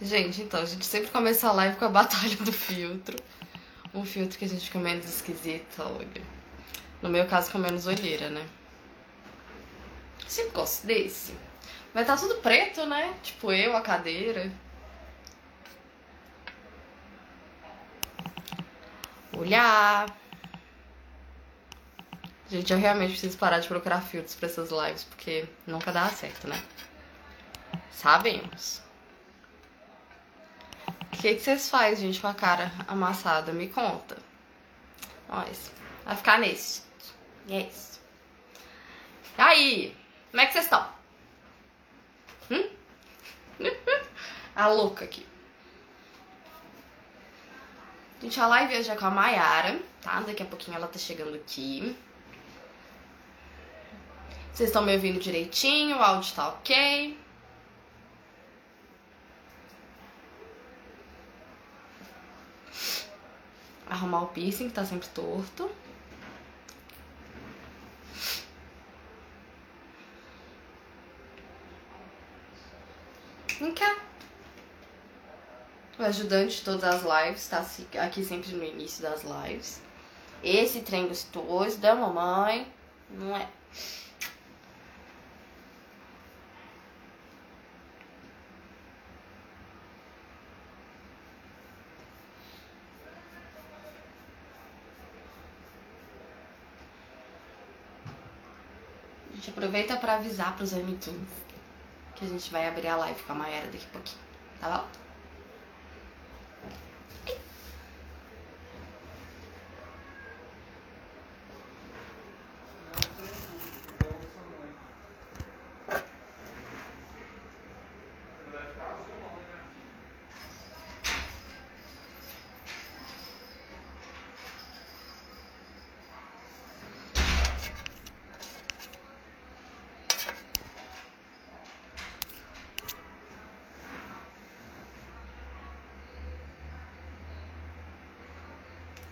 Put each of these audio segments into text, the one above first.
Gente, então, a gente sempre começa a live com a batalha do filtro. Um filtro que a gente fica menos esquisita, olha. No meu caso, com menos olheira, né? Sempre gosto desse. Vai estar tá tudo preto, né? Tipo eu, a cadeira. Olhar. Gente, eu realmente preciso parar de procurar filtros para essas lives, porque nunca dá certo, né? Sabemos. O que, que vocês fazem, gente, com a cara amassada? Me conta. Nós. Vai ficar nesse. E é isso. E aí? Como é que vocês estão? Hum? a louca aqui. Gente, a live hoje é com a Mayara, tá? Daqui a pouquinho ela tá chegando aqui. Vocês estão me ouvindo direitinho? O áudio tá ok? Arrumar o piercing que tá sempre torto. Vem cá. O ajudante de todas as lives tá aqui sempre no início das lives. Esse trem gostoso da mamãe, não é? gente aproveita para avisar pros amiguinhos que a gente vai abrir a live com a Mayara daqui a pouquinho, tá bom?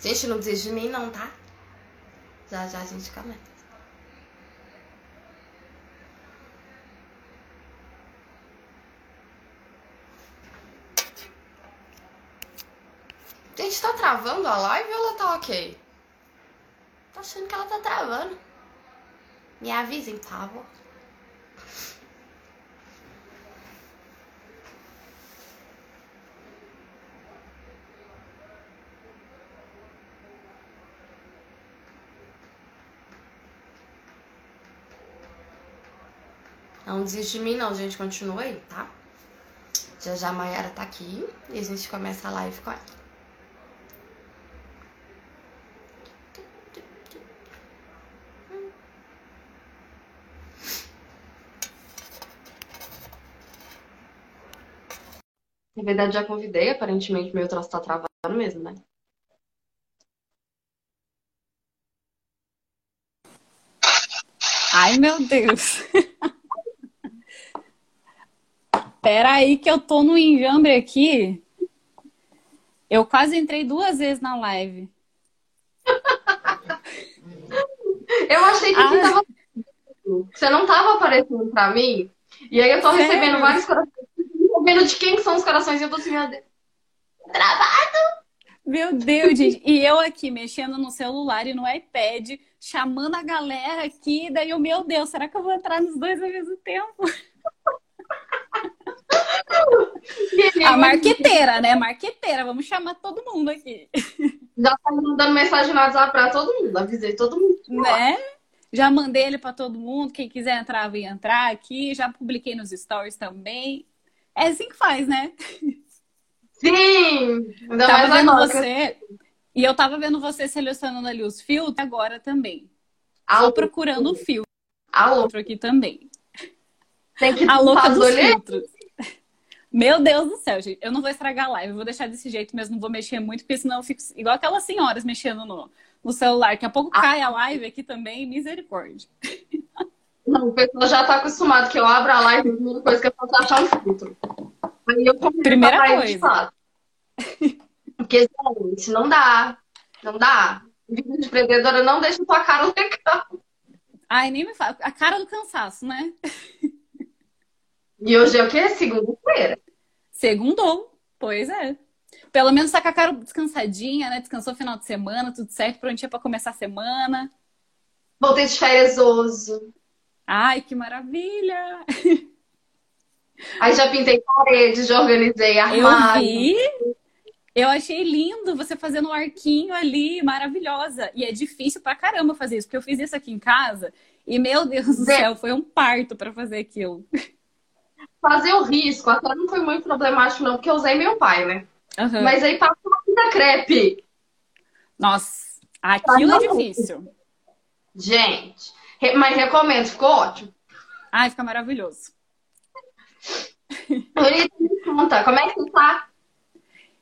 Gente, não desiste de mim não, tá? Já já a gente começa. Gente, tá travando a live ou ela tá ok? Tô achando que ela tá travando. Me avisem, por favor. Não desiste de mim não, gente. Continua aí, tá? Já já a Mayara tá aqui e a gente começa a live com ela. Na verdade, já convidei, aparentemente meu troço tá travando mesmo, né? Ai, meu Deus. Pera aí que eu tô no enjambre aqui. Eu quase entrei duas vezes na live. eu achei que ah. tava... você não tava aparecendo pra mim. E aí eu tô Sério? recebendo vários corações. Vendo de quem são os corações e eu tô assim, meu Deus. Travado! Meu Deus, gente. E eu aqui mexendo no celular e no iPad, chamando a galera aqui. Daí eu, meu Deus, será que eu vou entrar nos dois ao mesmo tempo? A marqueteira, né? Marqueteira, vamos chamar todo mundo aqui. Já tá mandando mensagem no WhatsApp pra todo mundo, avisei todo mundo. Né? Já mandei ele para todo mundo. Quem quiser entrar, vem entrar aqui. Já publiquei nos stories também. É assim que faz, né? Sim! Ainda tava vendo agora. você. E eu tava vendo você selecionando ali os filtros agora também. Alô. Tô procurando o filtro. Alô. aqui também. Tem que a louca dos filtros. Meu Deus do céu, gente. Eu não vou estragar a live, eu vou deixar desse jeito mesmo, não vou mexer muito, porque senão eu fico igual aquelas senhoras mexendo no, no celular. Daqui a pouco ah. cai a live aqui também, misericórdia. Não, o pessoal já tá acostumado que eu abro a live e a primeira coisa que eu faço é achar um filtro. Aí eu Primeira coisa. Porque, gente, não dá. Não dá. Vida de empreendedora não deixa tua cara legal. Ai, nem me fala. A cara do cansaço, né? E hoje é o quê? Segunda-feira. Segundou, pois é. Pelo menos tá com a cara descansadinha, né? Descansou final de semana, tudo certo, prontinha pra começar a semana. Voltei de férias oso. Ai, que maravilha! Aí já pintei paredes, já organizei armário. Eu vi. Eu achei lindo você fazendo um arquinho ali, maravilhosa. E é difícil pra caramba fazer isso, porque eu fiz isso aqui em casa e, meu Deus do céu, foi um parto para fazer aquilo. Fazer o risco até não foi muito problemático, não, porque eu usei meu pai, né? Uhum. Mas aí passou uma fita crepe. Nossa, aquilo é difícil. Gente, mas recomendo, ficou ótimo. Ai, fica maravilhoso. me conta, como é que você tá?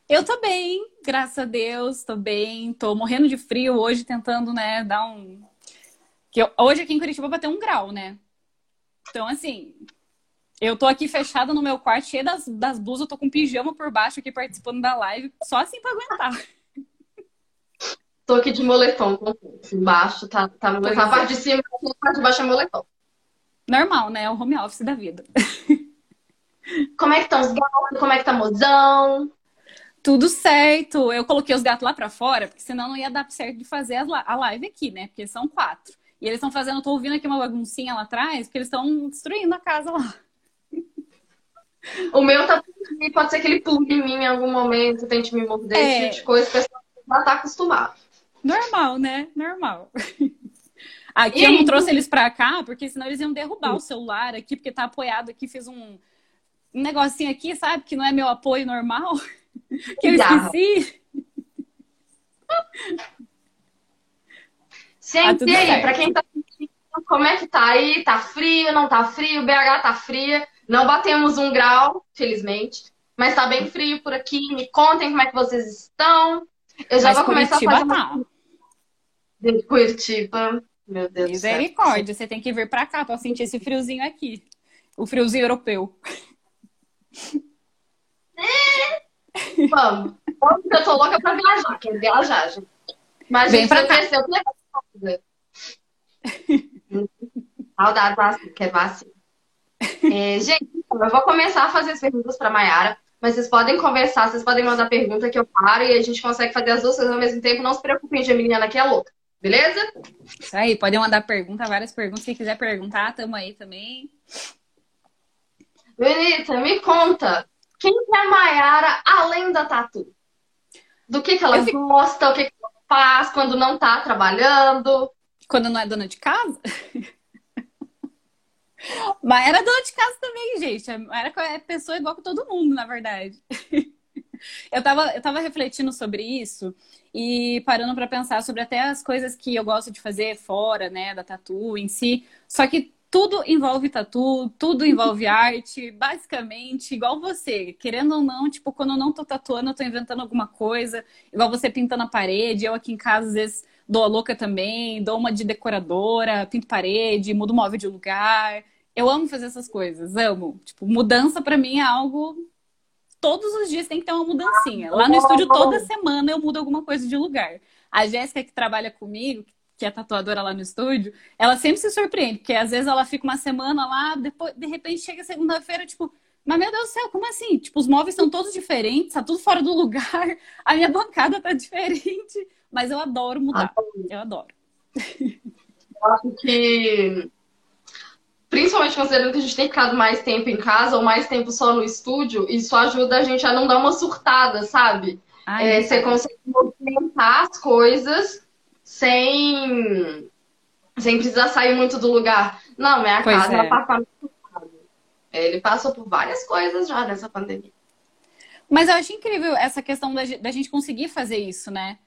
Eu tô bem, graças a Deus, tô bem. Tô morrendo de frio hoje, tentando, né, dar um. Que. Hoje aqui em Curitiba vai ter um grau, né? Então, assim, eu tô aqui fechada no meu quarto, cheia das, das blusas, eu tô com pijama por baixo aqui participando da live, só assim pra aguentar. Tô aqui de moletom, embaixo, tá, tá moletom. A parte de cima, a parte de baixo é moletom. Normal, né? É o home office da vida. Como é que estão os gatos? Como é que tá mozão? Tudo certo. Eu coloquei os gatos lá para fora, porque senão não ia dar certo de fazer a live aqui, né? Porque são quatro. E eles estão fazendo, eu tô ouvindo aqui uma baguncinha lá atrás, porque eles estão destruindo a casa lá. O meu tá pode ser que ele pule em mim em algum momento, tente me morder, é... esse tipo de coisa, o pessoal já tá acostumado. Normal, né? Normal. Aqui e... eu não trouxe eles pra cá, porque senão eles iam derrubar o celular aqui, porque tá apoiado aqui, fiz um, um negocinho aqui, sabe? Que não é meu apoio normal. que eu esqueci. Gente, ah, e aí, pra quem tá sentindo, como é que tá aí? Tá frio, não tá frio? BH tá fria. Não batemos um grau, felizmente. Mas tá bem frio por aqui. Me contem como é que vocês estão. Eu já mas vou começar Curitiba a fazer tá. uma... De Curitiba. Meu Deus Misericórdia, você tem que vir pra cá pra sentir esse friozinho aqui. O friozinho europeu. É. Vamos. Eu tô louca pra viajar, quero viajar, gente. Mas Vem pra cá. Saudade vacina, quero vacina. É, gente, eu vou começar a fazer as perguntas pra Mayara, mas vocês podem conversar, vocês podem mandar pergunta que eu paro e a gente consegue fazer as duas coisas ao mesmo tempo. Não se preocupem, Geminiana que é louca. Beleza? Isso aí, podem mandar pergunta, várias perguntas. Quem quiser perguntar, tamo aí também. Benita, me conta. Quem é a Mayara além da tatu? Do que, que ela eu gosta, o que, que ela faz quando não tá trabalhando? Quando não é dona de casa? Mas era dona de casa também, gente. Era é pessoa igual com todo mundo, na verdade. Eu tava, eu tava refletindo sobre isso e parando para pensar sobre até as coisas que eu gosto de fazer fora, né, da tatu em si. Só que tudo envolve tatu, tudo envolve arte, basicamente, igual você, querendo ou não, tipo, quando eu não tô tatuando, eu tô inventando alguma coisa, igual você pintando a parede, eu aqui em casa às vezes dou a louca também, dou uma de decoradora, pinto parede, mudo móvel de lugar. Eu amo fazer essas coisas, amo. Tipo, mudança para mim é algo todos os dias tem que ter uma mudancinha. Lá no estúdio toda semana eu mudo alguma coisa de lugar. A Jéssica que trabalha comigo, que é tatuadora lá no estúdio, ela sempre se surpreende, porque às vezes ela fica uma semana lá, depois, de repente chega segunda-feira, tipo, mas meu Deus do céu, como assim? Tipo, os móveis são todos diferentes, tá tudo fora do lugar, a minha bancada tá diferente, mas eu adoro mudar. Eu adoro. Eu acho que principalmente considerando que a gente tem ficado mais tempo em casa ou mais tempo só no estúdio, isso ajuda a gente a não dar uma surtada, sabe? Ai, é, você consegue movimentar as coisas sem, sem precisar sair muito do lugar. Não, minha pois casa é um apartamento. Ele passou por várias coisas já nessa pandemia. Mas eu acho incrível essa questão da, da gente conseguir fazer isso, né?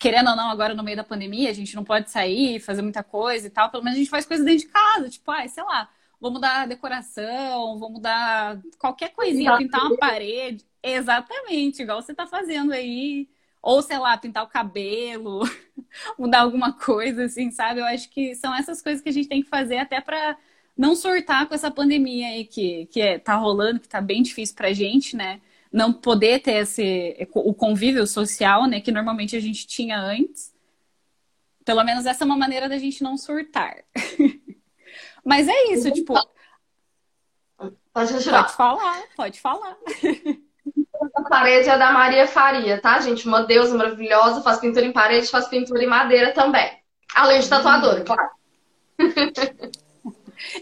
Querendo ou não, agora no meio da pandemia, a gente não pode sair, fazer muita coisa e tal. Pelo menos a gente faz coisas dentro de casa. Tipo, ai, sei lá, vou mudar a decoração, vou mudar qualquer coisinha, pintar uma parede. Exatamente, igual você tá fazendo aí. Ou, sei lá, pintar o cabelo, mudar alguma coisa, assim, sabe? Eu acho que são essas coisas que a gente tem que fazer até para não surtar com essa pandemia aí que, que é, tá rolando, que tá bem difícil pra gente, né? Não poder ter esse, o convívio social, né? Que normalmente a gente tinha antes. Pelo menos essa é uma maneira da gente não surtar. Mas é isso, tipo. Pode continuar. Pode falar, pode falar. A parede é da Maria Faria, tá, gente? Uma deusa maravilhosa, faz pintura em parede, faz pintura em madeira também. Além de tatuadora, claro.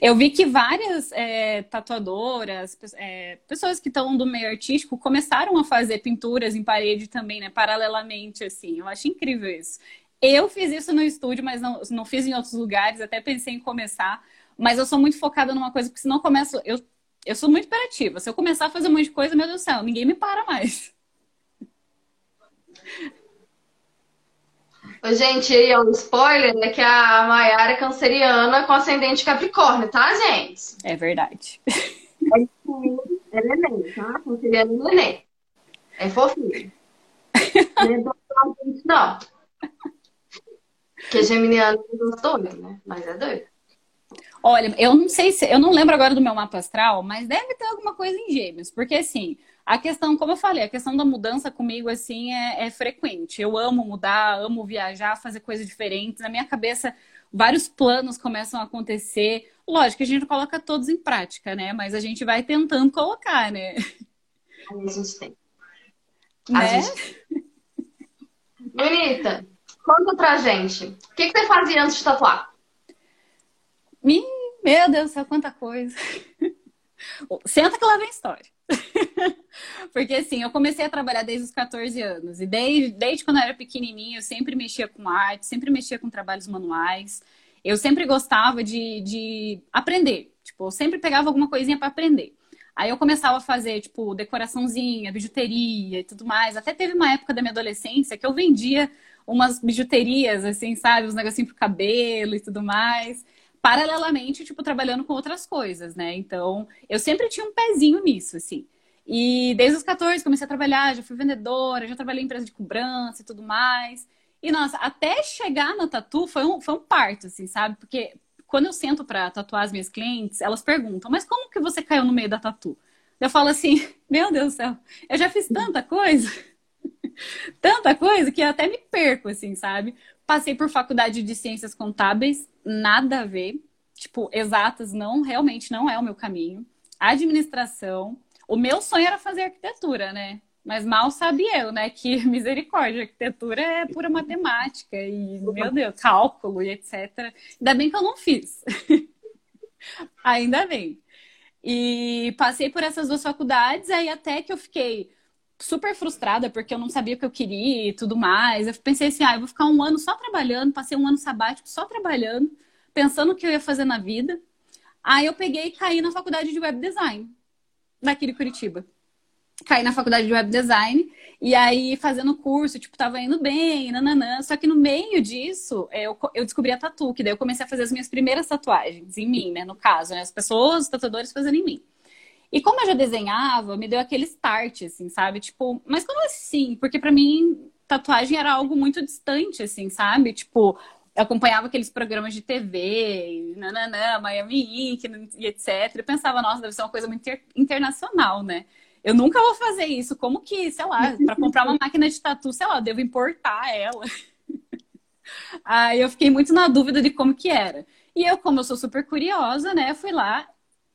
Eu vi que várias é, tatuadoras, é, pessoas que estão do meio artístico, começaram a fazer pinturas em parede também, né? Paralelamente, assim. Eu acho incrível isso. Eu fiz isso no estúdio, mas não, não fiz em outros lugares, até pensei em começar. Mas eu sou muito focada numa coisa, porque se não começo. Eu, eu sou muito imperativa. Se eu começar a fazer um monte de coisa, meu Deus do céu, ninguém me para mais. Gente, aí é um spoiler, é que a Maiara é canceriana com ascendente Capricórnio, tá, gente? É verdade. É, é neném, tá? Canceriana é neném. É fofinho. Não é não. Porque geminiano é doido, né? Mas é doido. Olha, eu não sei se. Eu não lembro agora do meu mapa astral, mas deve ter alguma coisa em gêmeos. Porque assim, a questão, como eu falei, a questão da mudança comigo, assim, é, é frequente. Eu amo mudar, amo viajar, fazer coisas diferentes. Na minha cabeça, vários planos começam a acontecer. Lógico que a gente coloca todos em prática, né? Mas a gente vai tentando colocar, né? A gente tem. Né? gente... Bonita, conta pra gente. O que, que você fazia antes de tatuar? Meu Deus do céu, quanta coisa. Senta que lá vem história. Porque assim, eu comecei a trabalhar desde os 14 anos. E desde, desde quando eu era pequenininha, eu sempre mexia com arte, sempre mexia com trabalhos manuais. Eu sempre gostava de, de aprender. Tipo, eu sempre pegava alguma coisinha para aprender. Aí eu começava a fazer, tipo, decoraçãozinha, bijuteria e tudo mais. Até teve uma época da minha adolescência que eu vendia umas bijuterias, assim, sabe? Uns negocinhos pro cabelo e tudo mais paralelamente, tipo, trabalhando com outras coisas, né? Então, eu sempre tinha um pezinho nisso, assim. E desde os 14 comecei a trabalhar, já fui vendedora, já trabalhei em empresa de cobrança e tudo mais. E, nossa, até chegar na tatu foi um, foi um parto, assim, sabe? Porque quando eu sento para tatuar as minhas clientes, elas perguntam, mas como que você caiu no meio da tatu? Eu falo assim, meu Deus do céu, eu já fiz tanta coisa, tanta coisa que eu até me perco, assim, sabe? Passei por faculdade de ciências contábeis, nada a ver. Tipo, exatas não, realmente não é o meu caminho. Administração. O meu sonho era fazer arquitetura, né? Mas mal sabia eu, né, que misericórdia, arquitetura é pura matemática e, meu Deus, cálculo e etc. Ainda bem que eu não fiz. Ainda bem. E passei por essas duas faculdades, aí até que eu fiquei super frustrada porque eu não sabia o que eu queria e tudo mais. Eu pensei assim, ah, eu vou ficar um ano só trabalhando, passei um ano sabático só trabalhando, pensando o que eu ia fazer na vida. Aí eu peguei e caí na faculdade de web design daqui de Curitiba. Caí na faculdade de web design e aí fazendo curso, tipo, tava indo bem, nananã. Só que no meio disso, eu, eu descobri a tatu, que daí eu comecei a fazer as minhas primeiras tatuagens em mim, né? No caso, né? As pessoas, os tatuadores fazendo em mim. E como eu já desenhava, me deu aquele start, assim, sabe? Tipo, mas como assim? Porque para mim, tatuagem era algo muito distante, assim, sabe? Tipo, eu acompanhava aqueles programas de TV, nananã, Miami Ink e etc. Eu pensava, nossa, deve ser uma coisa muito internacional, né? Eu nunca vou fazer isso. Como que, sei lá, para comprar uma máquina de tatu, sei lá, eu devo importar ela. Aí eu fiquei muito na dúvida de como que era. E eu, como eu sou super curiosa, né, fui lá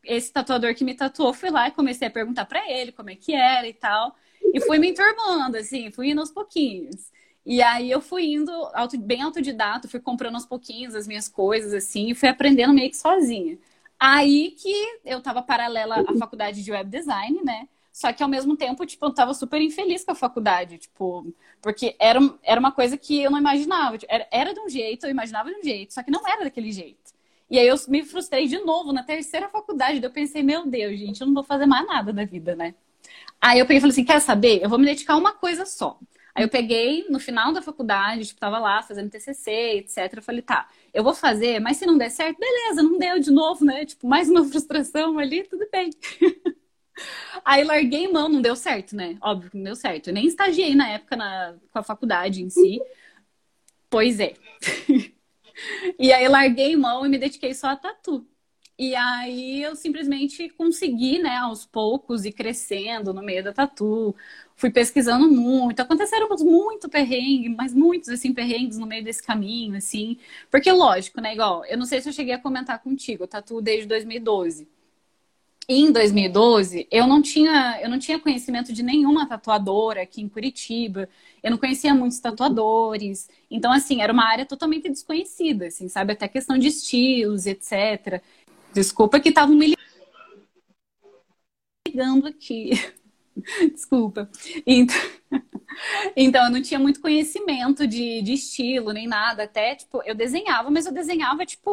esse tatuador que me tatuou, fui lá e comecei a perguntar para ele como é que era e tal. E fui me enturmando, assim, fui indo aos pouquinhos. E aí eu fui indo auto, bem autodidata, fui comprando aos pouquinhos as minhas coisas, assim, e fui aprendendo meio que sozinha. Aí que eu tava paralela à faculdade de web design, né? Só que ao mesmo tempo, tipo, eu tava super infeliz com a faculdade, tipo, porque era, era uma coisa que eu não imaginava. Tipo, era, era de um jeito, eu imaginava de um jeito, só que não era daquele jeito. E aí eu me frustrei de novo na terceira faculdade. Eu pensei, meu Deus, gente, eu não vou fazer mais nada da vida, né? Aí eu peguei e falei assim: quer saber? Eu vou me dedicar a uma coisa só. Aí eu peguei no final da faculdade, tipo, tava lá fazendo TCC, etc. Eu falei, tá, eu vou fazer, mas se não der certo, beleza, não deu de novo, né? Tipo, mais uma frustração ali, tudo bem. Aí larguei mão, não deu certo, né? Óbvio que não deu certo. Eu nem estagiei na época na, com a faculdade em si. Pois é. E aí larguei mão e me dediquei só a tatu. E aí eu simplesmente consegui, né, aos poucos, ir crescendo no meio da tatu. Fui pesquisando muito. Aconteceram muito perrengues, mas muitos, assim, perrengues no meio desse caminho, assim. Porque, lógico, né, igual, eu não sei se eu cheguei a comentar contigo, tatu desde 2012. Em 2012, eu não tinha, eu não tinha conhecimento de nenhuma tatuadora aqui em Curitiba. Eu não conhecia muitos tatuadores. Então, assim, era uma área totalmente desconhecida, assim, sabe? Até questão de estilos, etc. Desculpa que estavam me ligando aqui. Desculpa. Então, então, eu não tinha muito conhecimento de, de estilo, nem nada. Até, tipo, eu desenhava, mas eu desenhava, tipo,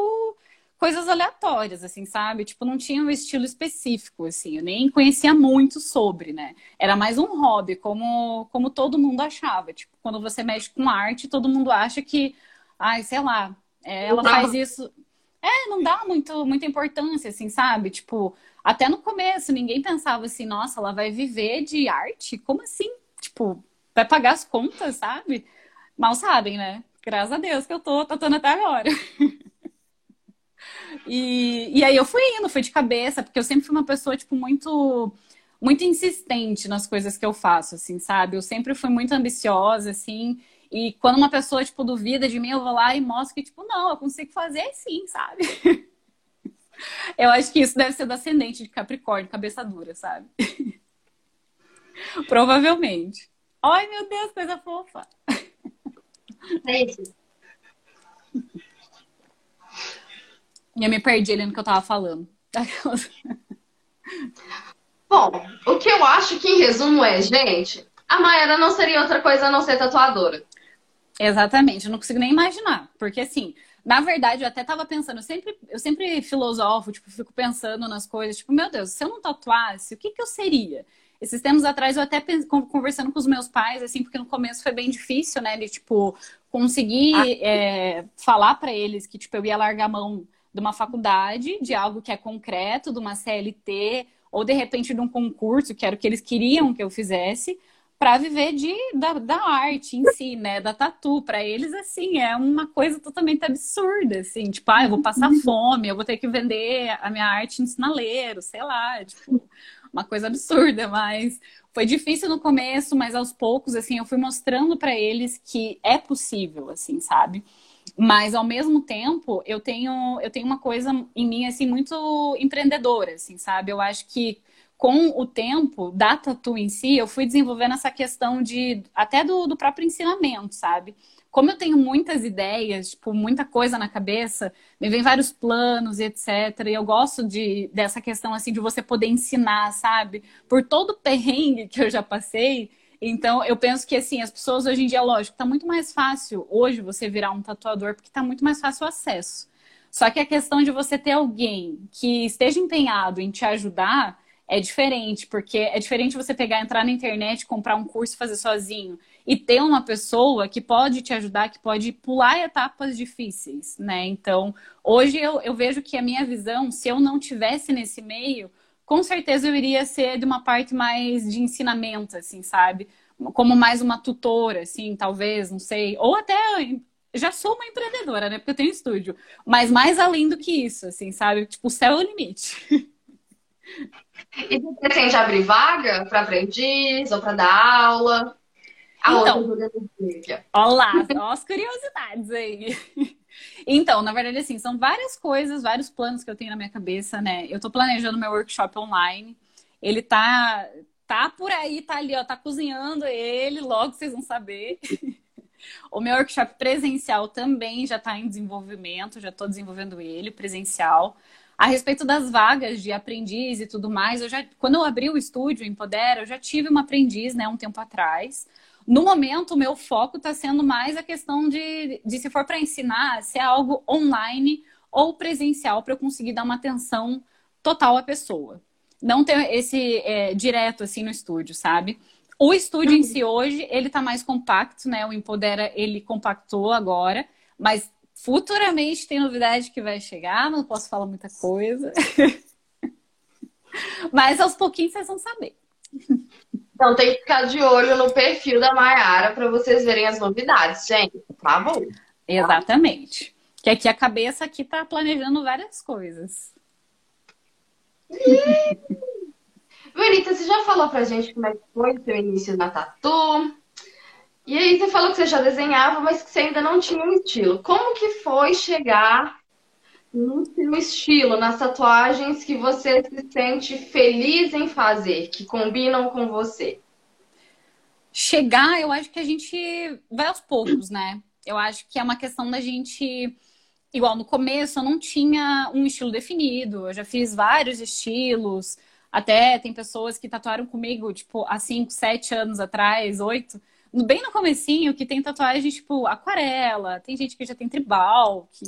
coisas aleatórias, assim, sabe? Tipo, não tinha um estilo específico, assim, eu nem conhecia muito sobre, né? Era mais um hobby, como, como todo mundo achava. Tipo, quando você mexe com arte, todo mundo acha que, ai, sei lá, é, ela faz isso. É, não dá muito, muita importância, assim, sabe? Tipo, até no começo, ninguém pensava assim, nossa, ela vai viver de arte? Como assim? Tipo, vai pagar as contas, sabe? Mal sabem, né? Graças a Deus que eu tô tatuando até agora. E, e aí eu fui indo, fui de cabeça, porque eu sempre fui uma pessoa, tipo, muito muito insistente nas coisas que eu faço, assim, sabe? Eu sempre fui muito ambiciosa, assim, e quando uma pessoa, tipo, duvida de mim, eu vou lá e mostro que, tipo, não, eu consigo fazer sim, sabe? eu acho que isso deve ser do ascendente de Capricórnio, cabeça dura, sabe? Provavelmente. Ai, meu Deus, coisa fofa. É. eu me perdi ali no que eu tava falando. Bom, o que eu acho que em resumo é, gente, a Mayara não seria outra coisa a não ser tatuadora. Exatamente, eu não consigo nem imaginar. Porque assim, na verdade, eu até tava pensando, eu sempre, eu sempre filosofo, tipo, fico pensando nas coisas, tipo, meu Deus, se eu não tatuasse, o que que eu seria? Esses tempos atrás eu até conversando com os meus pais, assim, porque no começo foi bem difícil, né? De, tipo, conseguir ah. é, falar para eles que, tipo, eu ia largar a mão de uma faculdade, de algo que é concreto, de uma CLT, ou de repente de um concurso, que era o que eles queriam que eu fizesse, para viver de, da, da, arte em si, né? Da tatu. Para eles, assim, é uma coisa totalmente absurda, assim. Tipo, ah, eu vou passar uhum. fome, eu vou ter que vender a minha arte em sinaleiro, sei lá. Tipo, uma coisa absurda, mas foi difícil no começo, mas aos poucos, assim, eu fui mostrando para eles que é possível, assim, sabe? Mas ao mesmo tempo, eu tenho eu tenho uma coisa em mim assim muito empreendedora, assim, sabe? Eu acho que com o tempo da tatu em si, eu fui desenvolvendo essa questão de até do, do próprio ensinamento, sabe? Como eu tenho muitas ideias, tipo, muita coisa na cabeça, me vem vários planos e etc. E eu gosto de, dessa questão assim de você poder ensinar, sabe? Por todo o perrengue que eu já passei, então, eu penso que, assim, as pessoas hoje em dia, lógico, tá muito mais fácil hoje você virar um tatuador, porque tá muito mais fácil o acesso. Só que a questão de você ter alguém que esteja empenhado em te ajudar é diferente, porque é diferente você pegar, entrar na internet, comprar um curso e fazer sozinho. E ter uma pessoa que pode te ajudar, que pode pular etapas difíceis, né? Então, hoje eu, eu vejo que a minha visão, se eu não tivesse nesse meio, com certeza eu iria ser de uma parte mais de ensinamento, assim, sabe? Como mais uma tutora, assim, talvez, não sei. Ou até já sou uma empreendedora, né? Porque eu tenho estúdio. Mas mais além do que isso, assim, sabe? Tipo, o céu é o limite. E você pretende abrir vaga para aprendiz ou para dar aula? Então, olá, olha as curiosidades aí. Então, na verdade, assim, são várias coisas, vários planos que eu tenho na minha cabeça, né? Eu tô planejando meu workshop online. Ele tá, tá por aí, tá ali, ó, tá cozinhando ele, logo vocês vão saber. o meu workshop presencial também já está em desenvolvimento, já estou desenvolvendo ele, presencial. A respeito das vagas de aprendiz e tudo mais, eu já, quando eu abri o estúdio Empodera, eu já tive uma aprendiz, né, um tempo atrás. No momento, o meu foco está sendo mais a questão de, de se for para ensinar, se é algo online ou presencial, para eu conseguir dar uma atenção total à pessoa. Não ter esse é, direto assim no estúdio, sabe? O estúdio em si hoje, ele está mais compacto, né? O Empodera, ele compactou agora, mas futuramente tem novidade que vai chegar, não posso falar muita coisa. mas aos pouquinhos vocês vão saber. Então tem que ficar de olho no perfil da Mayara para vocês verem as novidades, gente. Tá bom? Exatamente. Que aqui a cabeça aqui tá planejando várias coisas. Bonita, você já falou pra gente como é que foi o seu início na tatu? E aí você falou que você já desenhava, mas que você ainda não tinha um estilo. Como que foi chegar no seu estilo, nas tatuagens que você se sente feliz em fazer, que combinam com você? Chegar, eu acho que a gente vai aos poucos, né? Eu acho que é uma questão da gente. Igual no começo, eu não tinha um estilo definido. Eu já fiz vários estilos. Até tem pessoas que tatuaram comigo, tipo, há 5, 7 anos atrás, 8. Bem no comecinho, que tem tatuagem, tipo, aquarela. Tem gente que já tem tribal, que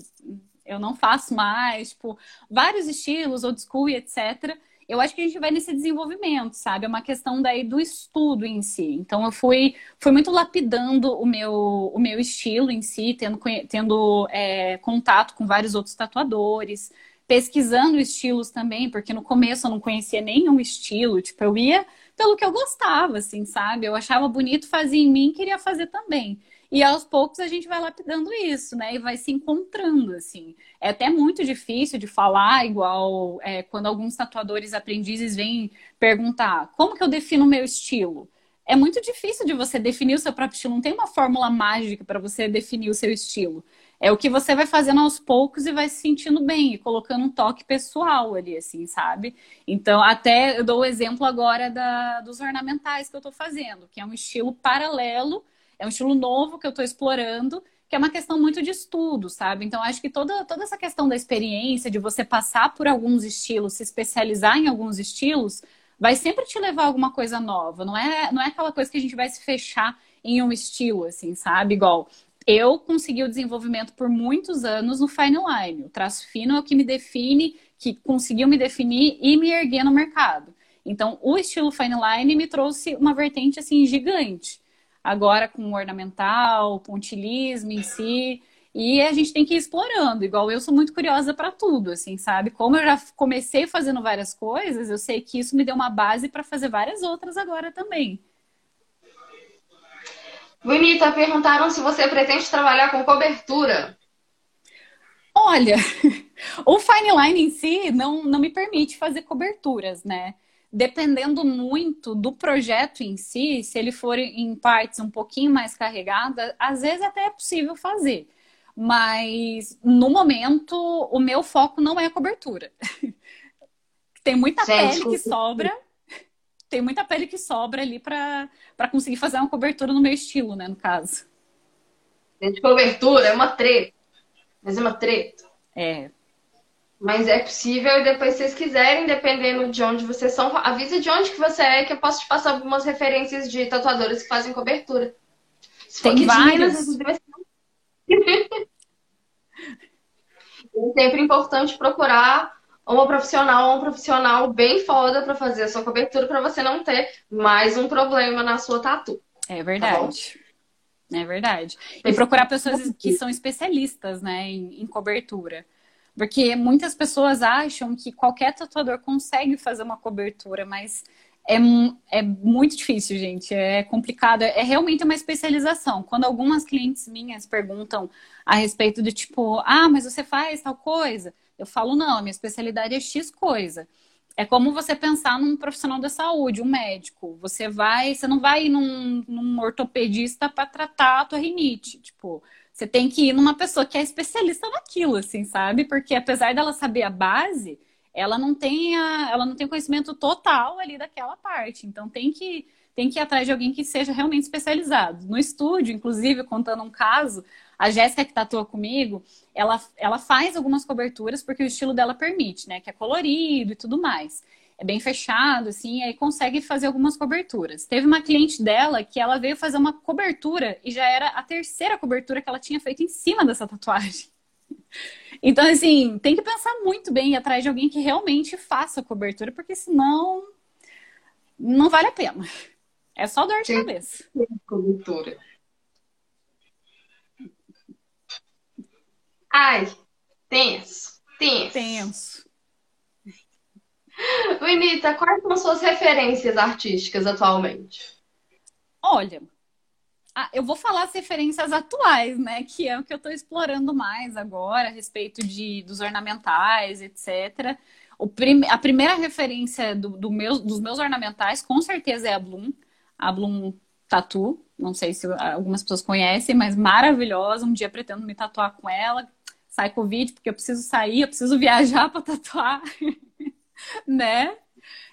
eu não faço mais, tipo, vários estilos, old school e etc. Eu acho que a gente vai nesse desenvolvimento, sabe? É uma questão daí do estudo em si. Então eu fui, fui muito lapidando o meu, o meu estilo em si, tendo, tendo é, contato com vários outros tatuadores, pesquisando estilos também, porque no começo eu não conhecia nenhum estilo, tipo, eu ia pelo que eu gostava, assim, sabe? Eu achava bonito, fazia em mim, queria fazer também. E aos poucos a gente vai lapidando isso, né? E vai se encontrando, assim. É até muito difícil de falar, igual é, quando alguns tatuadores aprendizes vêm perguntar como que eu defino o meu estilo. É muito difícil de você definir o seu próprio estilo. Não tem uma fórmula mágica para você definir o seu estilo. É o que você vai fazendo aos poucos e vai se sentindo bem, e colocando um toque pessoal ali, assim, sabe? Então, até eu dou o exemplo agora da, dos ornamentais que eu estou fazendo, que é um estilo paralelo é um estilo novo que eu estou explorando, que é uma questão muito de estudo, sabe? Então, acho que toda, toda essa questão da experiência, de você passar por alguns estilos, se especializar em alguns estilos, vai sempre te levar a alguma coisa nova. Não é, não é aquela coisa que a gente vai se fechar em um estilo, assim, sabe? Igual eu consegui o desenvolvimento por muitos anos no fine line. O traço fino é o que me define, que conseguiu me definir e me erguer no mercado. Então, o estilo fine line me trouxe uma vertente assim gigante agora com ornamental, pontilismo em si. E a gente tem que ir explorando, igual eu sou muito curiosa para tudo, assim, sabe? Como eu já comecei fazendo várias coisas, eu sei que isso me deu uma base para fazer várias outras agora também. Bonita, perguntaram se você pretende trabalhar com cobertura. Olha, o fine line em si não, não me permite fazer coberturas, né? Dependendo muito do projeto em si, se ele for em partes um pouquinho mais carregada, às vezes até é possível fazer. Mas no momento, o meu foco não é a cobertura. tem muita Gente, pele que sobra. Tem muita pele que sobra ali para conseguir fazer uma cobertura no meu estilo, né? No caso. Gente, cobertura é uma treta. Mas é uma treta. É. Mas é possível e depois, se vocês quiserem, dependendo de onde vocês são, avisa de onde que você é, que eu posso te passar algumas referências de tatuadores que fazem cobertura. Se Tem vários. Minas, é sempre importante procurar uma profissional, um profissional bem foda para fazer a sua cobertura, para você não ter mais um problema na sua tatu. É verdade. Tá é verdade. E procurar pessoas que são especialistas, né, em, em cobertura. Porque muitas pessoas acham que qualquer tatuador consegue fazer uma cobertura, mas é, é muito difícil, gente. É complicado. É realmente uma especialização. Quando algumas clientes minhas perguntam a respeito de tipo, ah, mas você faz tal coisa? Eu falo, não, a minha especialidade é X coisa. É como você pensar num profissional da saúde, um médico. Você vai, você não vai num, num ortopedista para tratar a tua rinite. Tipo, você tem que ir numa pessoa que é especialista naquilo, assim, sabe? Porque apesar dela saber a base, ela não tem a, ela não tem conhecimento total ali daquela parte. Então tem que tem que ir atrás de alguém que seja realmente especializado. No estúdio, inclusive, contando um caso, a Jéssica que tatua comigo, ela, ela faz algumas coberturas porque o estilo dela permite, né? Que é colorido e tudo mais é bem fechado, assim, e aí consegue fazer algumas coberturas. Teve uma cliente dela que ela veio fazer uma cobertura e já era a terceira cobertura que ela tinha feito em cima dessa tatuagem. Então, assim, tem que pensar muito bem atrás de alguém que realmente faça a cobertura, porque senão não vale a pena. É só dor de Sim. cabeça. Cobertura. Ai, tenso, tenso. Tenso. Benita, quais são suas referências artísticas atualmente? Olha, eu vou falar as referências atuais, né? Que é o que eu estou explorando mais agora, a respeito de, dos ornamentais, etc. O prim, a primeira referência do, do meus, dos meus ornamentais, com certeza, é a Bloom. A Bloom Tattoo. Não sei se algumas pessoas conhecem, mas maravilhosa. Um dia pretendo me tatuar com ela. sai Covid, porque eu preciso sair, eu preciso viajar para tatuar, né?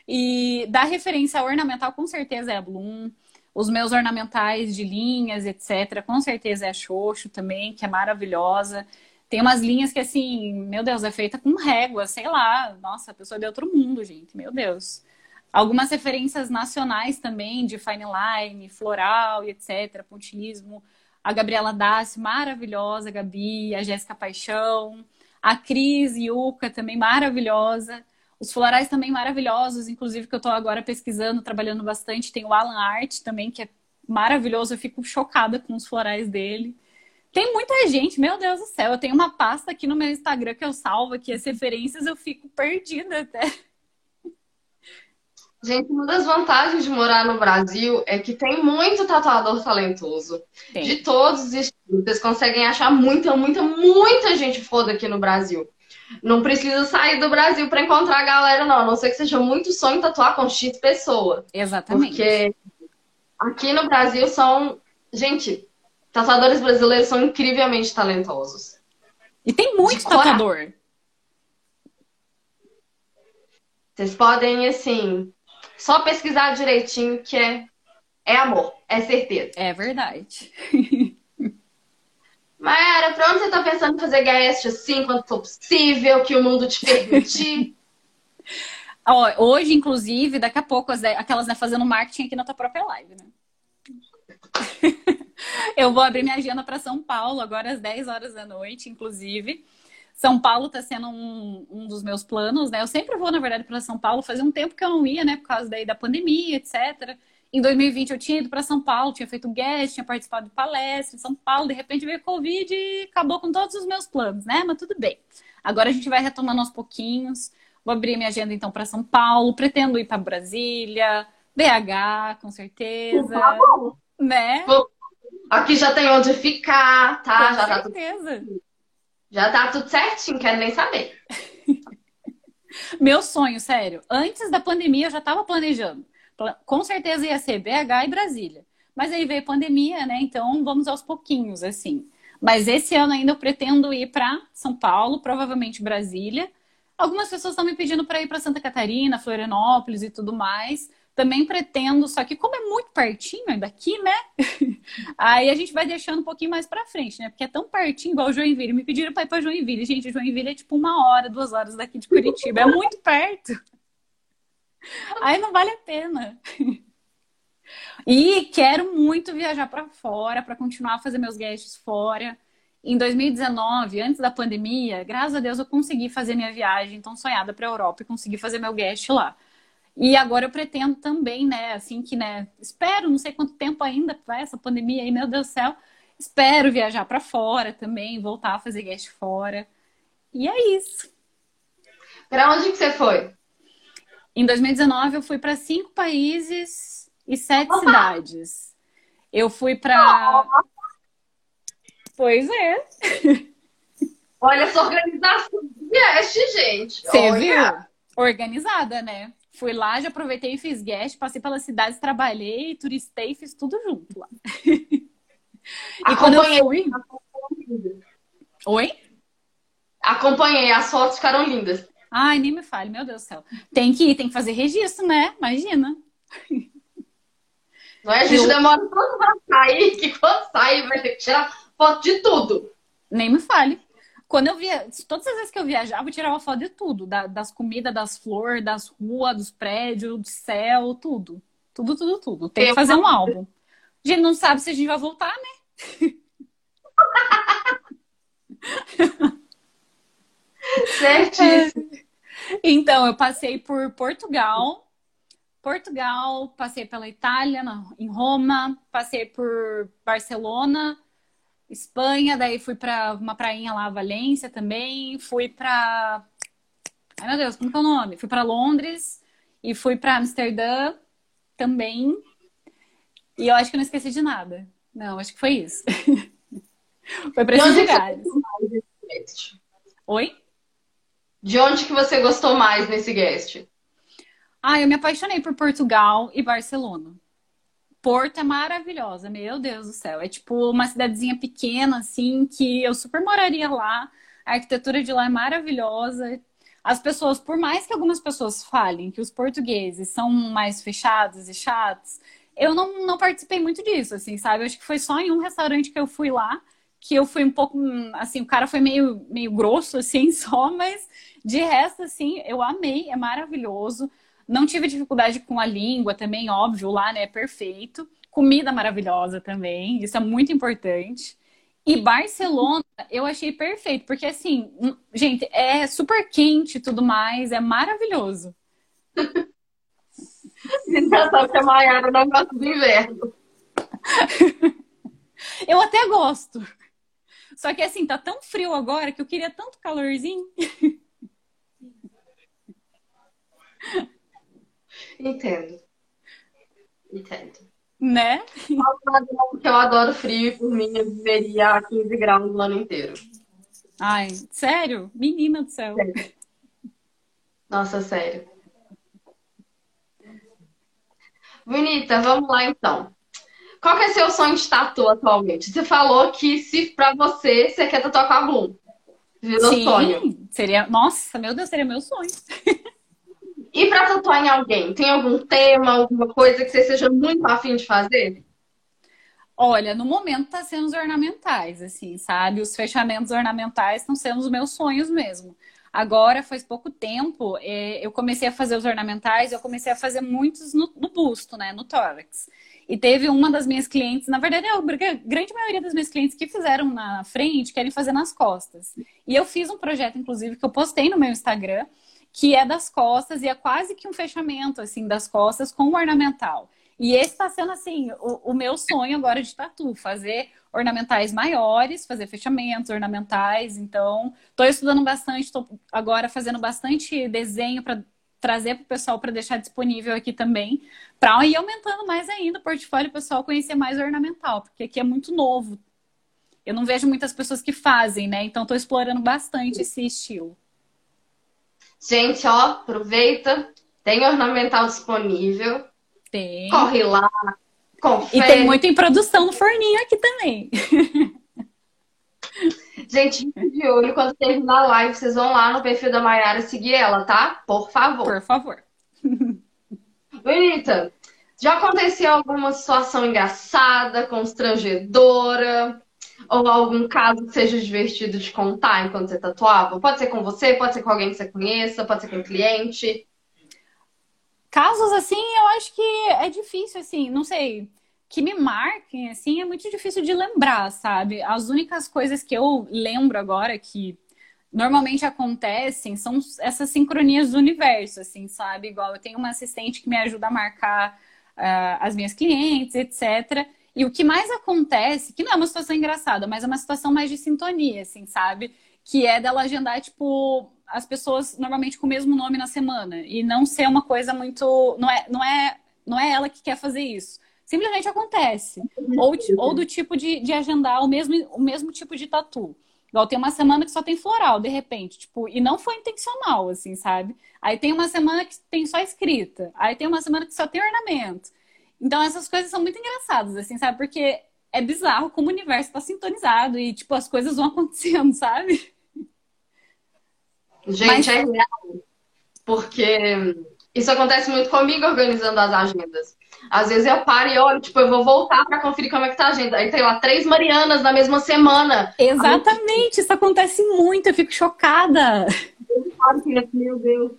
E da referência ornamental, com certeza é a Bloom. Os meus ornamentais de linhas, etc., com certeza é a Xoxo também, que é maravilhosa. Tem umas linhas que, assim, meu Deus, é feita com régua, sei lá. Nossa, a pessoa é de outro mundo, gente, meu Deus. Algumas referências nacionais também, de fine line, floral e etc., pontilhismo. A Gabriela Dassi, maravilhosa, Gabi. A Jéssica Paixão. A Cris Yuca, também maravilhosa. Os florais também maravilhosos, inclusive que eu estou agora pesquisando, trabalhando bastante. Tem o Alan Art também, que é maravilhoso. Eu fico chocada com os florais dele. Tem muita gente, meu Deus do céu. Eu tenho uma pasta aqui no meu Instagram que eu salvo aqui as referências, eu fico perdida até. Gente, uma das vantagens de morar no Brasil é que tem muito tatuador talentoso. Tem. De todos os estilos. Vocês conseguem achar muita, muita, muita gente foda aqui no Brasil. Não precisa sair do Brasil para encontrar a galera, não. A não ser que seja muito sonho tatuar com X pessoa. Exatamente. Porque aqui no Brasil são. Gente, tatuadores brasileiros são incrivelmente talentosos. E tem muito tatuador. Vocês podem, assim, só pesquisar direitinho que é, é amor, é certeza. É verdade. Mayara, pra onde você tá pensando em fazer guest assim, quando for possível, que o mundo te permitir? hoje, inclusive, daqui a pouco, aquelas né, fazendo marketing aqui na tua própria live, né? Eu vou abrir minha agenda para São Paulo, agora às 10 horas da noite, inclusive. São Paulo está sendo um, um dos meus planos, né? Eu sempre vou, na verdade, para São Paulo. Fazia um tempo que eu não ia, né? Por causa daí da pandemia, etc. Em 2020 eu tinha ido para São Paulo, tinha feito guest, tinha participado de palestra em São Paulo, de repente veio Covid e acabou com todos os meus planos, né? Mas tudo bem. Agora a gente vai retomando aos pouquinhos. Vou abrir minha agenda então para São Paulo, pretendo ir para Brasília, BH, com certeza. Tá né? Aqui já tem onde ficar, tá? Com já certeza. tá tudo... Já tá tudo certinho, quero nem saber. Meu sonho, sério. Antes da pandemia eu já estava planejando com certeza ia ser BH e Brasília. Mas aí veio pandemia, né? Então vamos aos pouquinhos, assim. Mas esse ano ainda eu pretendo ir para São Paulo, provavelmente Brasília. Algumas pessoas estão me pedindo para ir para Santa Catarina, Florianópolis e tudo mais. Também pretendo, só que como é muito pertinho daqui, né? Aí a gente vai deixando um pouquinho mais para frente, né? Porque é tão pertinho igual Joinville. Me pediram para ir para Joinville. Gente, Joinville é tipo uma hora, duas horas daqui de Curitiba. É muito perto. Aí não vale a pena. E quero muito viajar para fora, para continuar a fazer meus guests fora. Em 2019, antes da pandemia, graças a Deus eu consegui fazer minha viagem tão sonhada para a Europa e consegui fazer meu guest lá. E agora eu pretendo também, né, assim que, né, espero, não sei quanto tempo ainda vai essa pandemia aí, meu Deus do céu. Espero viajar para fora também, voltar a fazer guest fora. E é isso. Para onde que você foi? Em 2019, eu fui para cinco países e sete cidades. Eu fui para. Pois é. Olha essa organização do guest, gente. Você viu? Organizada, né? Fui lá, já aproveitei e fiz guest, passei pelas cidades, trabalhei, turistei, fiz tudo junto lá. e quando eu fui. Oi? Acompanhei, as fotos ficaram lindas. Ai, nem me fale, meu Deus do céu. Tem que ir, tem que fazer registro, né? Imagina. Não é? A gente eu... demora tanto pra sair que quando sair vai ter que tirar foto de tudo. Nem me fale. Quando eu via, todas as vezes que eu viajava, eu tirava foto de tudo, da, das comidas, das flores, das ruas, dos prédios, do céu, tudo. Tudo, tudo, tudo. Tem que fazer um álbum. A gente não sabe se a gente vai voltar, né? Certíssimo. Então, eu passei por Portugal. Portugal, passei pela Itália, em Roma, passei por Barcelona, Espanha, daí fui para uma prainha lá, Valência também, fui para Ai meu Deus, como que é o nome? Fui para Londres e fui para Amsterdã também. E eu acho que eu não esqueci de nada. Não, acho que foi isso. foi para esses lugares. Oi? De onde que você gostou mais nesse guest? Ah, eu me apaixonei por Portugal e Barcelona. Porto é maravilhosa, meu Deus do céu. É tipo uma cidadezinha pequena, assim, que eu super moraria lá. A arquitetura de lá é maravilhosa. As pessoas, por mais que algumas pessoas falem que os portugueses são mais fechados e chatos, eu não, não participei muito disso, assim, sabe? Eu acho que foi só em um restaurante que eu fui lá, que eu fui um pouco, assim, o cara foi meio, meio grosso, assim, só, mas de resto, assim, eu amei, é maravilhoso. Não tive dificuldade com a língua também, óbvio, lá, né, é perfeito. Comida maravilhosa também, isso é muito importante. E Barcelona eu achei perfeito, porque assim, gente, é super quente e tudo mais, é maravilhoso. Engraçado que a Maiara não gosta do inverno. eu até gosto. Só que assim, tá tão frio agora que eu queria tanto calorzinho. Entendo. Entendo. Né? Porque eu adoro frio e por mim eu viveria a 15 graus o ano inteiro. Ai, sério? Menina do céu. Sério. Nossa, sério. Bonita, vamos lá então. Qual que é seu sonho de tatu atualmente? Você falou que se para você, você quer tatuar com a Bloom. Virou Sim, sonho. Seria, nossa, meu Deus, seria meu sonho. E para tatuar em alguém, tem algum tema, alguma coisa que você seja muito afim de fazer? Olha, no momento tá sendo os ornamentais, assim, sabe? Os fechamentos ornamentais estão sendo os meus sonhos mesmo. Agora, faz pouco tempo, é, eu comecei a fazer os ornamentais, eu comecei a fazer muitos no, no busto, né? No tórax. E teve uma das minhas clientes, na verdade, a grande maioria das minhas clientes que fizeram na frente querem fazer nas costas. E eu fiz um projeto, inclusive, que eu postei no meu Instagram, que é das costas e é quase que um fechamento assim das costas com o ornamental. E esse está sendo assim o, o, meu sonho agora de tatu, fazer ornamentais maiores, fazer fechamentos ornamentais. Então, estou estudando bastante, estou agora fazendo bastante desenho para trazer para o pessoal para deixar disponível aqui também, para ir aumentando mais ainda o portfólio, pessoal conhecer mais ornamental, porque aqui é muito novo. Eu não vejo muitas pessoas que fazem, né? Então, estou explorando bastante esse estilo. Gente, ó, aproveita. Tem ornamental disponível. Tem. Corre lá. Confere. E tem muito em produção no forninho aqui também. Gente, de olho, quando terminar a live, vocês vão lá no perfil da Mayara seguir ela, tá? Por favor. Por favor. Bonita, já aconteceu alguma situação engraçada, constrangedora? Ou algum caso que seja divertido de contar enquanto você tatuava? Pode ser com você, pode ser com alguém que você conheça, pode ser com um cliente. Casos assim, eu acho que é difícil, assim, não sei, que me marquem, assim, é muito difícil de lembrar, sabe? As únicas coisas que eu lembro agora que normalmente acontecem são essas sincronias do universo, assim, sabe? Igual eu tenho uma assistente que me ajuda a marcar uh, as minhas clientes, etc. E o que mais acontece, que não é uma situação engraçada, mas é uma situação mais de sintonia, assim, sabe? Que é dela agendar, tipo, as pessoas normalmente com o mesmo nome na semana. E não ser uma coisa muito. Não é, não é, não é ela que quer fazer isso. Simplesmente acontece. Ou, ou do tipo de, de agendar o mesmo, o mesmo tipo de tatu. Igual tem uma semana que só tem floral, de repente, tipo, e não foi intencional, assim, sabe? Aí tem uma semana que tem só escrita. Aí tem uma semana que só tem ornamento. Então essas coisas são muito engraçadas, assim, sabe? Porque é bizarro como o universo tá sintonizado e, tipo, as coisas vão acontecendo, sabe? Gente, Mas... é real. Porque isso acontece muito comigo organizando as agendas. Às vezes eu paro e olho, tipo, eu vou voltar para conferir como é que tá a agenda. Aí tem lá três Marianas na mesma semana. Exatamente, isso acontece muito, eu fico chocada. Meu Deus,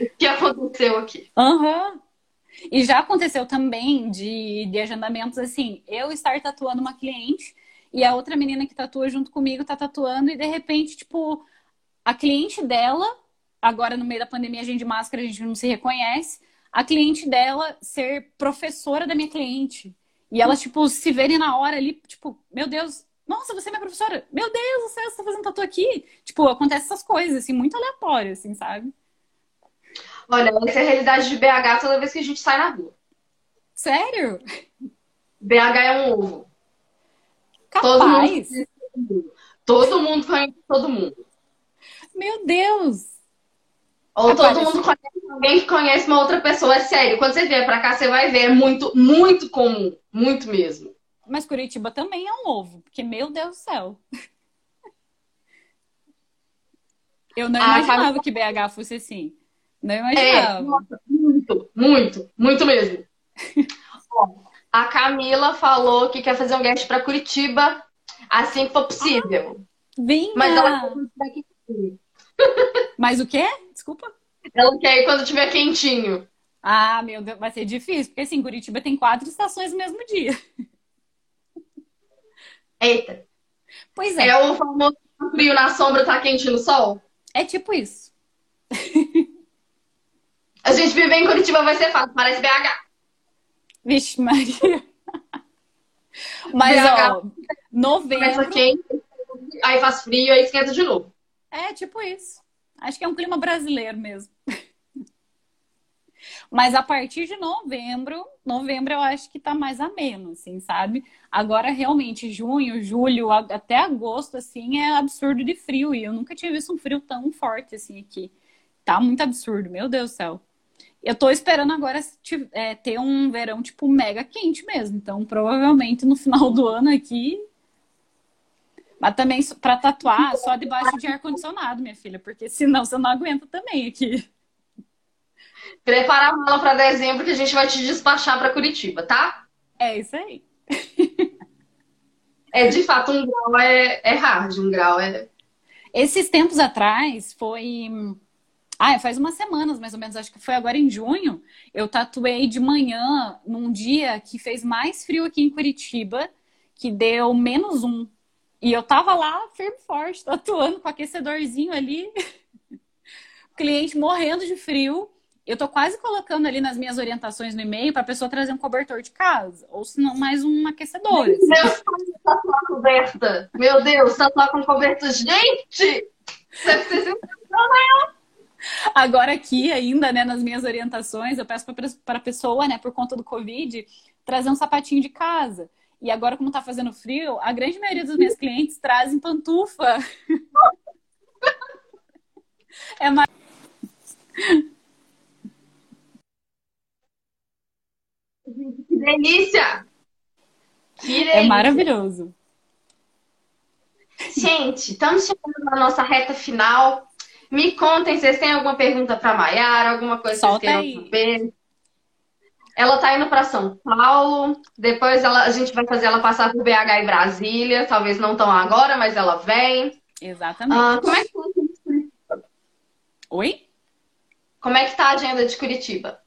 o que aconteceu aqui? Aham. Uhum. E já aconteceu também de, de agendamentos assim, eu estar tatuando uma cliente e a outra menina que tatua junto comigo tá tatuando e de repente, tipo, a cliente dela, agora no meio da pandemia a gente de máscara, a gente não se reconhece, a cliente dela ser professora da minha cliente. E elas, tipo, se verem na hora ali, tipo, meu Deus, nossa, você é minha professora. Meu Deus do céu, você tá fazendo tatu aqui? Tipo, acontece essas coisas, assim, muito aleatórias, assim, sabe? Olha, essa é a realidade de BH toda vez que a gente sai na rua. Sério? BH é um ovo. Capaz. Todo mundo, todo mundo conhece todo mundo. Meu Deus! Ou todo mundo conhece alguém que conhece uma outra pessoa. É sério, quando você vier pra cá, você vai ver. É muito, muito comum. Muito mesmo. Mas Curitiba também é um ovo, porque, meu Deus do céu. Eu não ah, imaginava que BH fosse assim. Não imaginava. É, muito, muito, muito mesmo. a Camila falou que quer fazer um guest para Curitiba assim que for possível. Vinha. Mas ela Mas o quê? Desculpa. Ela quer ir quando tiver quentinho. Ah, meu Deus, vai ser difícil, porque assim, Curitiba tem quatro estações no mesmo dia. Eita. Pois é. É o famoso frio na sombra, tá quente no sol? É tipo isso. A gente viver em Curitiba vai ser fácil, parece BH. Vixe, Maria. Mas, BH, ó, novembro. Quente, aí faz frio, aí esquenta de novo. É, tipo isso. Acho que é um clima brasileiro mesmo. Mas a partir de novembro, novembro eu acho que tá mais ameno, assim, sabe? Agora, realmente, junho, julho, até agosto, assim, é absurdo de frio. E eu nunca tinha visto um frio tão forte, assim, aqui. Tá muito absurdo, meu Deus do céu. Eu tô esperando agora é, ter um verão, tipo, mega quente mesmo. Então, provavelmente no final do ano aqui. Mas também para tatuar só debaixo de ar-condicionado, minha filha, porque senão você não aguenta também aqui. Prepara a mala para dezembro que a gente vai te despachar para Curitiba, tá? É isso aí. é, de fato, um grau é, é hard, um grau é. Esses tempos atrás foi. Ah, faz umas semanas mais ou menos, acho que foi agora em junho. Eu tatuei de manhã num dia que fez mais frio aqui em Curitiba, que deu menos um. E eu tava lá firme e forte, tatuando com aquecedorzinho ali. o cliente morrendo de frio eu tô quase colocando ali nas minhas orientações no e-mail para a pessoa trazer um cobertor de casa, ou se não mais um aquecedor. Meu Deus, tatuar coberta! Meu Deus, tatuar com cobertor. Gente! Ser sensacional! Agora aqui ainda, né, nas minhas orientações, eu peço para a pessoa, né, por conta do Covid, trazer um sapatinho de casa. E agora, como tá fazendo frio, a grande maioria dos meus clientes trazem pantufa. é mais... Que delícia! Que delícia! É maravilhoso. Gente, estamos chegando na nossa reta final. Me contem, vocês têm alguma pergunta para Maiara, alguma coisa Solta que vocês queiram aí. saber? Ela está indo para São Paulo. Depois ela, a gente vai fazer ela passar por BH e Brasília. Talvez não tão agora, mas ela vem. Exatamente. Ah, como é que tá Oi? Como é que tá a agenda de Curitiba?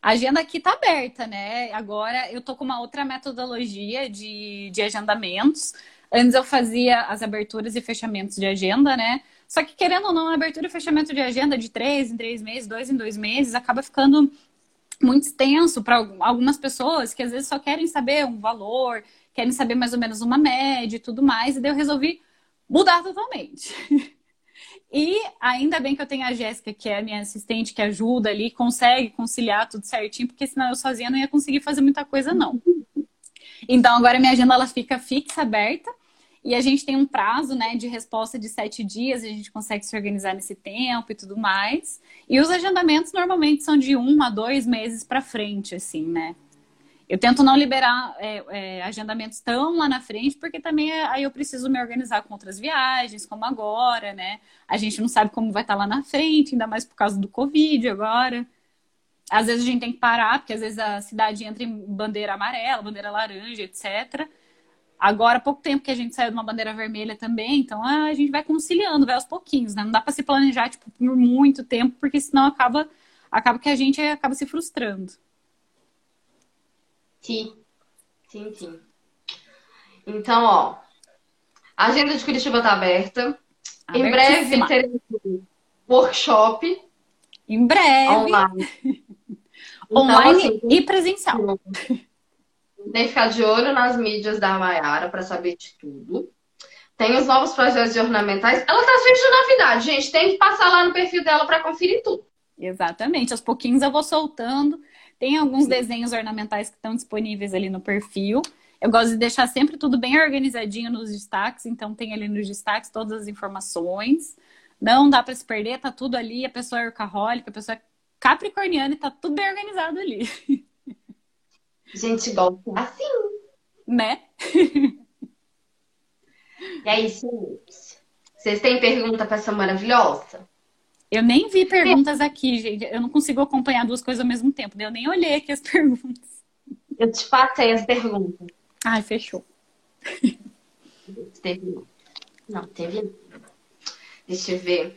A agenda aqui tá aberta, né? Agora eu tô com uma outra metodologia de, de agendamentos. Antes eu fazia as aberturas e fechamentos de agenda, né? Só que, querendo ou não, a abertura e fechamento de agenda de três em três meses, dois em dois meses, acaba ficando muito extenso para algumas pessoas que às vezes só querem saber um valor, querem saber mais ou menos uma média e tudo mais, e daí eu resolvi mudar totalmente. E ainda bem que eu tenho a Jéssica, que é a minha assistente, que ajuda ali, consegue conciliar tudo certinho, porque senão eu sozinha não ia conseguir fazer muita coisa, não. Então agora minha agenda ela fica fixa, aberta, e a gente tem um prazo né, de resposta de sete dias, a gente consegue se organizar nesse tempo e tudo mais. E os agendamentos normalmente são de um a dois meses para frente, assim, né? Eu tento não liberar é, é, agendamentos tão lá na frente, porque também é, aí eu preciso me organizar com outras viagens, como agora, né? A gente não sabe como vai estar lá na frente, ainda mais por causa do Covid agora. Às vezes a gente tem que parar, porque às vezes a cidade entra em bandeira amarela, bandeira laranja, etc. Agora, há pouco tempo que a gente saiu de uma bandeira vermelha também, então ah, a gente vai conciliando, vai aos pouquinhos, né? Não dá para se planejar tipo, por muito tempo, porque senão acaba, acaba que a gente acaba se frustrando. Sim, sim, sim. Então, ó, a agenda de Curitiba está aberta. Em breve teremos workshop. Em breve. Online. Então, Online assim, e presencial. Tem que ficar de olho nas mídias da Mayara para saber de tudo. Tem os novos projetos de ornamentais. Ela tá cheia de novidade, gente. Tem que passar lá no perfil dela para conferir tudo. Exatamente. Aos pouquinhos eu vou soltando. Tem alguns desenhos ornamentais que estão disponíveis ali no perfil. Eu gosto de deixar sempre tudo bem organizadinho nos destaques, então tem ali nos destaques todas as informações. Não dá para se perder, tá tudo ali. A pessoa é orcaholica, a pessoa é capricorniana e tá tudo bem organizado ali. Gente gosta assim. Né? E é isso, Vocês têm pergunta para essa maravilhosa? Eu nem vi perguntas aqui, gente. Eu não consigo acompanhar duas coisas ao mesmo tempo. Né? Eu nem olhei aqui as perguntas. Eu te passei as perguntas. Ai, fechou. Teve. Não, teve. Deixa eu ver.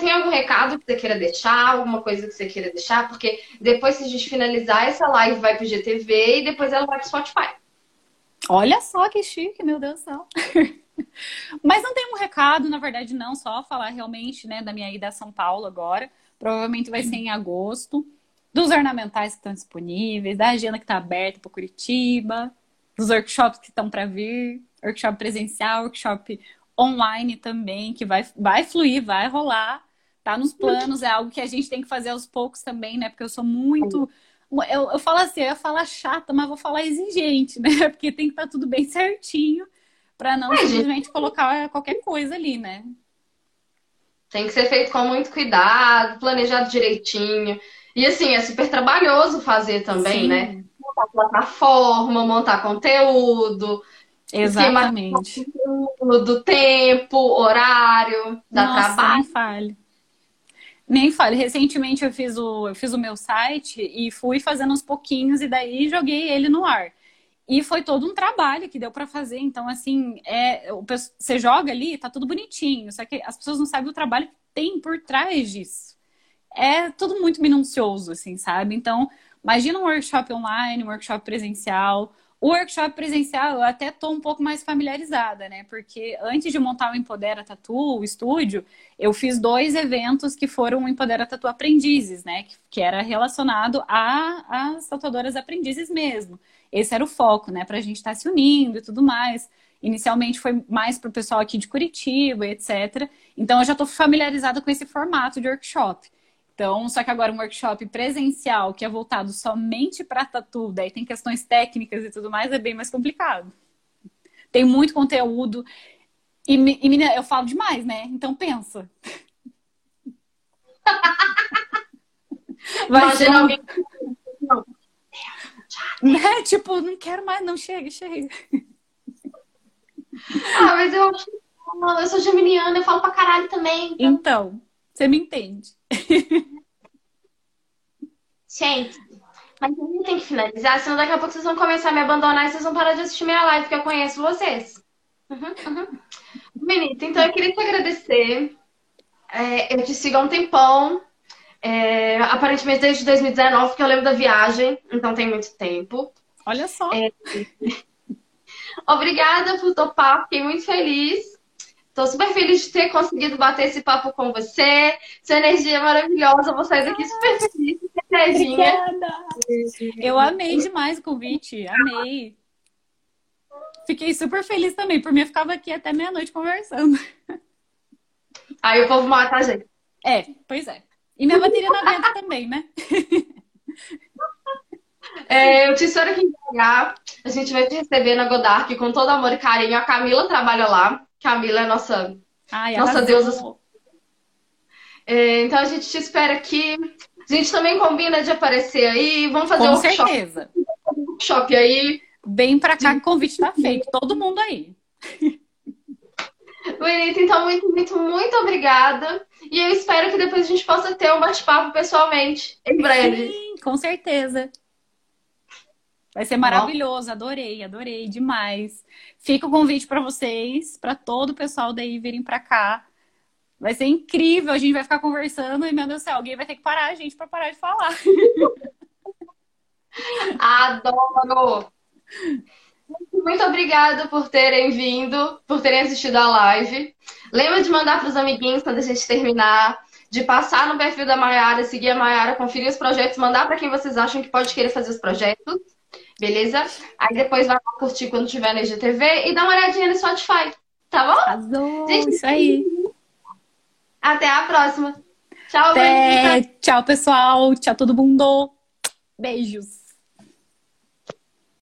Tem algum recado que você queira deixar? Alguma coisa que você queira deixar? Porque depois, se a gente finalizar, essa live vai pro GTV e depois ela vai pro Spotify. Olha só que chique, meu Deus do céu. Mas não tem um recado, na verdade, não, só falar realmente, né, da minha ida a São Paulo agora. Provavelmente vai ser em agosto. Dos ornamentais que estão disponíveis, da agenda que está aberta para Curitiba, dos workshops que estão para vir, workshop presencial, workshop online também, que vai, vai fluir, vai rolar. Tá nos planos, é algo que a gente tem que fazer aos poucos também, né? Porque eu sou muito. Eu, eu falo assim, eu ia falar chata, mas vou falar exigente, né? Porque tem que estar tá tudo bem certinho para não simplesmente colocar qualquer coisa ali, né? Tem que ser feito com muito cuidado, planejado direitinho. E assim, é super trabalhoso fazer também, Sim. né? Montar plataforma, montar conteúdo. Exatamente. Do tempo, horário, da Nossa, trabalho. Nem fale. Nem fale. Recentemente eu fiz, o, eu fiz o meu site e fui fazendo uns pouquinhos e daí joguei ele no ar. E foi todo um trabalho que deu para fazer. Então, assim, é, você joga ali, tá tudo bonitinho. Só que as pessoas não sabem o trabalho que tem por trás disso. É tudo muito minucioso, assim, sabe? Então, imagina um workshop online, um workshop presencial. O workshop presencial eu até tô um pouco mais familiarizada, né? Porque antes de montar o Empodera Tatu, o estúdio, eu fiz dois eventos que foram o Empodera Tatu Aprendizes, né? Que, que era relacionado às tatuadoras aprendizes mesmo esse era o foco, né? Para a gente estar tá se unindo e tudo mais. Inicialmente foi mais para o pessoal aqui de Curitiba, etc. Então eu já estou familiarizada com esse formato de workshop. Então, só que agora um workshop presencial que é voltado somente para tatu, daí tem questões técnicas e tudo mais, é bem mais complicado. Tem muito conteúdo. E, e menina, eu falo demais, né? Então pensa. Vai Imagina alguém né? Tipo, não quero mais, não, chega, chega. Ah, mas eu acho. Eu sou geminiana, eu falo pra caralho também. Então, então você me entende. Gente, mas a gente tem que finalizar, senão daqui a pouco vocês vão começar a me abandonar e vocês vão parar de assistir minha live, porque eu conheço vocês. Uhum, uhum. Benita, então eu queria te agradecer. É, eu te sigo há um tempão. É, aparentemente desde 2019, porque eu lembro da viagem, então tem muito tempo. Olha só. É... Obrigada por topar, fiquei muito feliz. Estou super feliz de ter conseguido bater esse papo com você. Sua energia é maravilhosa, vou sair daqui super feliz. Obrigada. Eu amei demais o convite, amei. Fiquei super feliz também, por mim eu ficava aqui até meia-noite conversando. Aí o povo mata a gente. É, pois é. E minha bateria não aguenta também, né? É, eu te espero aqui em BH. A gente vai te receber na Godark com todo amor e carinho. A Camila trabalha lá. Camila é nossa, Ai, nossa deusa. É, então a gente te espera aqui. A gente também combina de aparecer aí. Vamos fazer com um certeza. workshop aí. Vem pra cá que o convite tá feito. Todo mundo aí. Bonita, então muito, muito, muito obrigada. E eu espero que depois a gente possa ter um bate-papo pessoalmente, em breve. Sim, com certeza. Vai ser maravilhoso, adorei, adorei demais. Fica o convite para vocês, para todo o pessoal daí virem para cá. Vai ser incrível, a gente vai ficar conversando e, meu Deus do céu, alguém vai ter que parar a gente para parar de falar. Adoro! Muito obrigada por terem vindo, por terem assistido a live. Lembra de mandar para os amiguinhos quando a gente terminar, de passar no perfil da Mayara, seguir a Mayara, conferir os projetos, mandar para quem vocês acham que pode querer fazer os projetos. Beleza? Aí depois vai curtir quando tiver na IGTV e dá uma olhadinha no Spotify. Tá bom? Azul, gente, isso aí. Até a próxima. Tchau, Até. Tchau, pessoal. Tchau, todo mundo. Beijos.